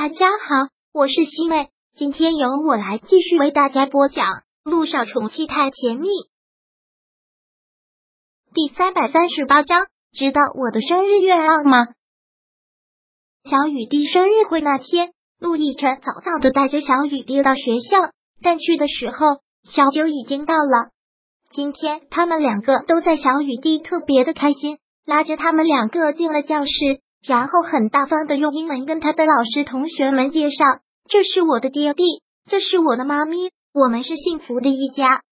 大家好，我是西妹，今天由我来继续为大家播讲《路上宠妻太甜蜜》第三百三十八章。知道我的生日愿望吗？小雨滴生日会那天，陆亦辰早早的带着小雨滴到学校，但去的时候，小九已经到了。今天他们两个都在，小雨滴特别的开心，拉着他们两个进了教室。然后很大方的用英文跟他的老师同学们介绍：“这是我的爹地，这是我的妈咪，我们是幸福的一家。”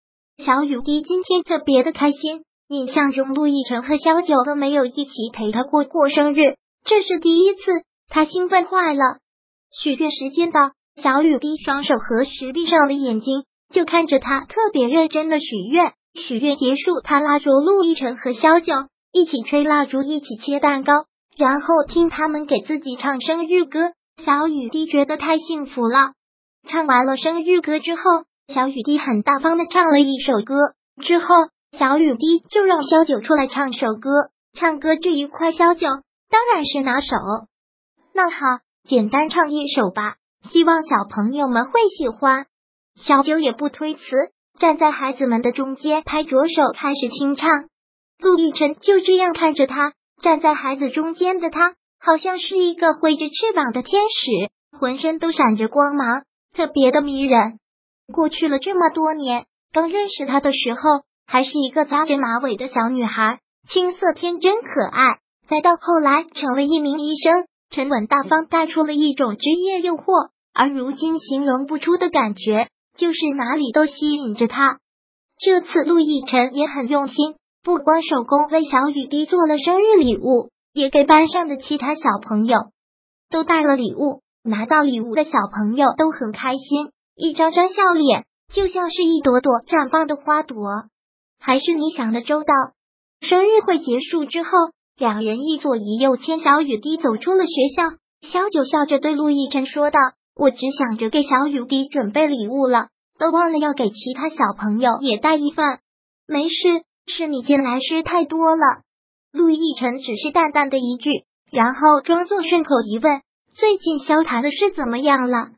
小雨滴今天特别的开心，印象中陆亦辰和小九都没有一起陪他过过生日，这是第一次，他兴奋坏了。许愿时间到，小雨滴双手合十，闭上了眼睛，就看着他特别认真的许愿。许愿结束，他拉着陆亦辰和小九一起吹蜡烛，一起切蛋糕。然后听他们给自己唱生日歌，小雨滴觉得太幸福了。唱完了生日歌之后，小雨滴很大方的唱了一首歌。之后，小雨滴就让萧九出来唱首歌。唱歌这一块，萧九当然是拿手。那好，简单唱一首吧，希望小朋友们会喜欢。小九也不推辞，站在孩子们的中间，拍着手开始清唱。陆亦辰就这样看着他。站在孩子中间的他，好像是一个挥着翅膀的天使，浑身都闪着光芒，特别的迷人。过去了这么多年，刚认识他的时候，还是一个扎着马尾的小女孩，青涩天真可爱。再到后来，成为一名医生，沉稳大方，带出了一种职业诱惑。而如今，形容不出的感觉，就是哪里都吸引着他。这次陆亦辰也很用心。不光手工为小雨滴做了生日礼物，也给班上的其他小朋友都带了礼物。拿到礼物的小朋友都很开心，一张张笑脸，就像是一朵朵绽放的花朵。还是你想的周到。生日会结束之后，两人一左一右牵小雨滴走出了学校。小九笑着对陆亦辰说道：“我只想着给小雨滴准备礼物了，都忘了要给其他小朋友也带一份。没事。”是你进来事太多了，陆亦辰只是淡淡的一句，然后装作顺口一问：“最近萧谈的事怎么样了？”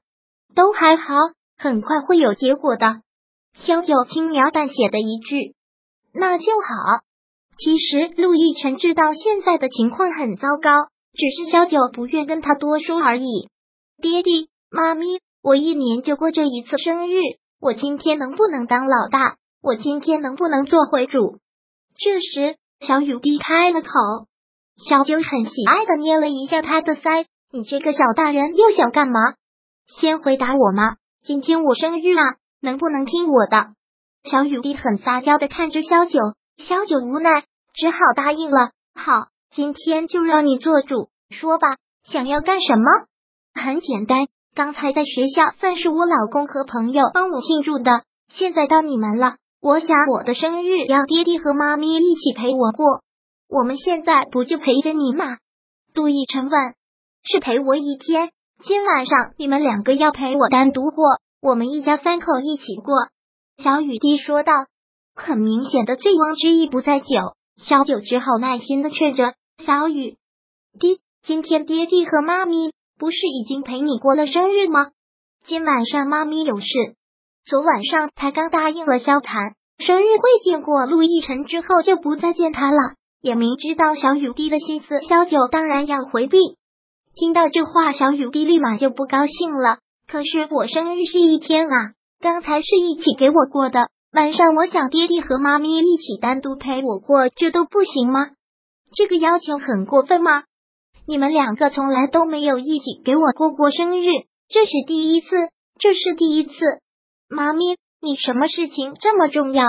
都还好，很快会有结果的。萧九轻描淡写的一句：“那就好。”其实陆亦辰知道现在的情况很糟糕，只是萧九不愿跟他多说而已。爹地妈咪，我一年就过这一次生日，我今天能不能当老大？我今天能不能做回主？这时，小雨滴开了口。小九很喜爱的捏了一下他的腮：“你这个小大人又想干嘛？先回答我嘛？今天我生日啊，能不能听我的？”小雨滴很撒娇的看着小九，小九无奈，只好答应了。好，今天就让你做主，说吧，想要干什么？很简单，刚才在学校算是我老公和朋友帮我庆祝的，现在到你们了。我想我的生日要爹地和妈咪一起陪我过，我们现在不就陪着你吗？杜奕晨问。是陪我一天，今晚上你们两个要陪我单独过，我们一家三口一起过。小雨滴说道。很明显的醉翁之意不在酒，小九只好耐心的劝着小雨滴。今天爹地和妈咪不是已经陪你过了生日吗？今晚上妈咪有事。昨晚上才刚答应了萧谈生日会见过陆亦辰之后就不再见他了，也明知道小雨滴的心思，萧九当然要回避。听到这话，小雨滴立马就不高兴了。可是我生日是一天啊，刚才是一起给我过的，晚上我想爹地和妈咪一起单独陪我过，这都不行吗？这个要求很过分吗？你们两个从来都没有一起给我过过生日，这是第一次，这是第一次。妈咪，你什么事情这么重要？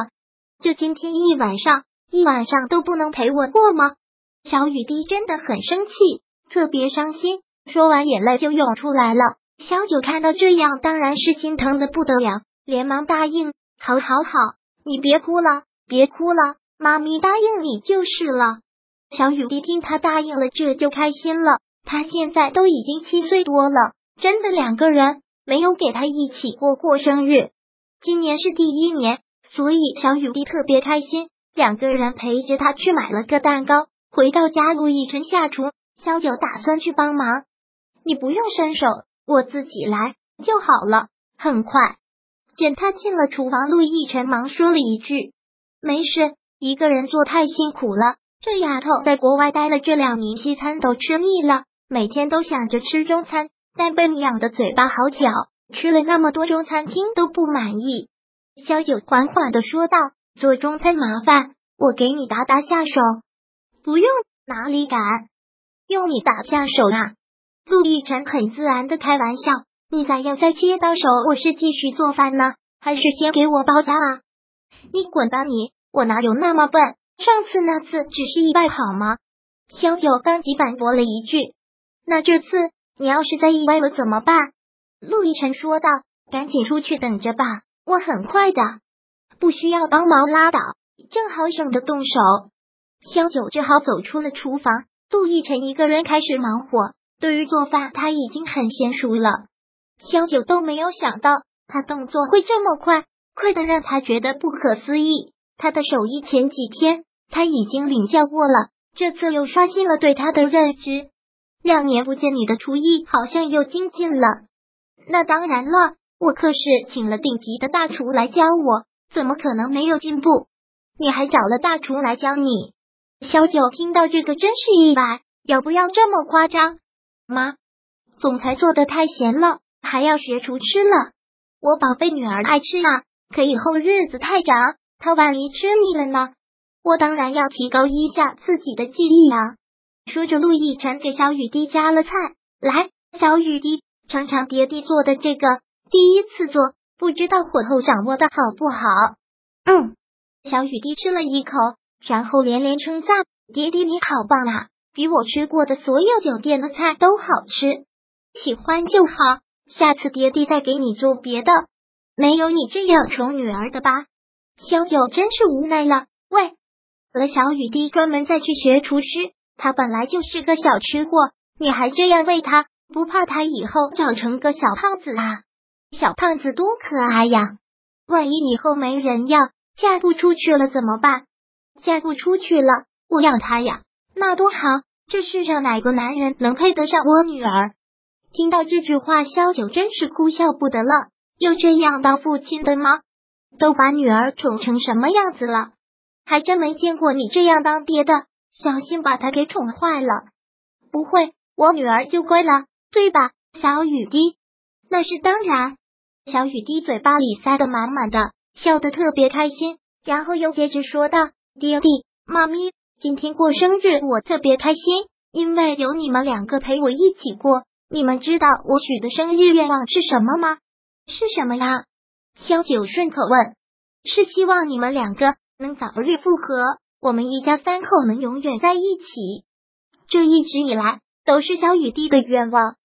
就今天一晚上，一晚上都不能陪我过吗？小雨滴真的很生气，特别伤心。说完，眼泪就涌出来了。小九看到这样，当然是心疼的不得了，连忙答应：“好，好，好，你别哭了，别哭了，妈咪答应你就是了。”小雨滴听他答应了，这就开心了。他现在都已经七岁多了，真的两个人。没有给他一起过过生日，今年是第一年，所以小雨滴特别开心。两个人陪着他去买了个蛋糕，回到家，陆亦辰下厨，萧九打算去帮忙。你不用伸手，我自己来就好了。很快，见他进了厨房，陆亦辰忙说了一句：“没事，一个人做太辛苦了。这丫头在国外待了这两年，西餐都吃腻了，每天都想着吃中餐，但被你养的嘴巴好挑，吃了那么多中餐厅都不满意。”萧九缓缓的说道：“做中餐麻烦，我给你打打下手。”“不用，哪里敢用你打下手啊？”陆亦辰很自然的开玩笑。你咋样再切到手？我是继续做饭呢，还是先给我包扎啊？你滚吧你！我哪有那么笨？上次那次只是意外好吗？萧九当即反驳了一句。那这次你要是再意外了怎么办？陆亦辰说道：“赶紧出去等着吧，我很快的，不需要帮忙拉倒，正好省得动手。”萧九只好走出了厨房，陆亦辰一个人开始忙活。对于做饭，他已经很娴熟了。萧九都没有想到，他动作会这么快，快的让他觉得不可思议。他的手艺前几天他已经领教过了，这次又刷新了对他的认知。两年不见，你的厨艺好像又精进了。那当然了，我可是请了顶级的大厨来教我，怎么可能没有进步？你还找了大厨来教你？萧九听到这个真是意外，要不要这么夸张？妈，总裁做的太咸了。还要学厨吃了，我宝贝女儿爱吃啊，可以后日子太长，她万一吃腻了呢？我当然要提高一下自己的技艺啊！说着，陆亦辰给小雨滴夹了菜，来，小雨滴尝尝爹地做的这个，第一次做，不知道火候掌握的好不好？嗯，小雨滴吃了一口，然后连连称赞：“爹地你好棒啊，比我吃过的所有酒店的菜都好吃，喜欢就好。”下次爹地再给你做别的，没有你这样宠女儿的吧？萧九真是无奈了。喂，和小雨滴专门再去学厨师，他本来就是个小吃货，你还这样喂他，不怕他以后长成个小胖子啊？小胖子多可爱呀！万一以后没人要，嫁不出去了怎么办？嫁不出去了，我养他呀，那多好！这世上哪个男人能配得上我女儿？听到这句话，萧九真是哭笑不得了。有这样当父亲的吗？都把女儿宠成什么样子了？还真没见过你这样当爹的，小心把他给宠坏了。不会，我女儿就乖了，对吧，小雨滴？那是当然。小雨滴嘴巴里塞得满满的，笑得特别开心，然后又接着说道：“爹地，妈咪，今天过生日，我特别开心，因为有你们两个陪我一起过。”你们知道我许的生日愿望是什么吗？是什么呀？萧九顺口问。是希望你们两个能早日复合，我们一家三口能永远在一起。这一直以来都是小雨滴的愿望。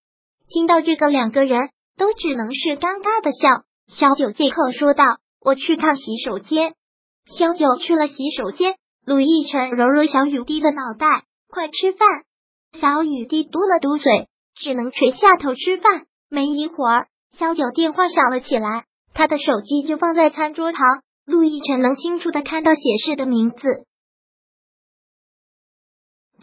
听到这个，两个人都只能是尴尬的笑。小九借口说道：“我去趟洗手间。”小九去了洗手间，陆亦辰揉揉小雨滴的脑袋：“快吃饭。”小雨滴嘟了嘟嘴。只能垂下头吃饭。没一会儿，小九电话响了起来，他的手机就放在餐桌旁。陆亦辰能清楚的看到显示的名字。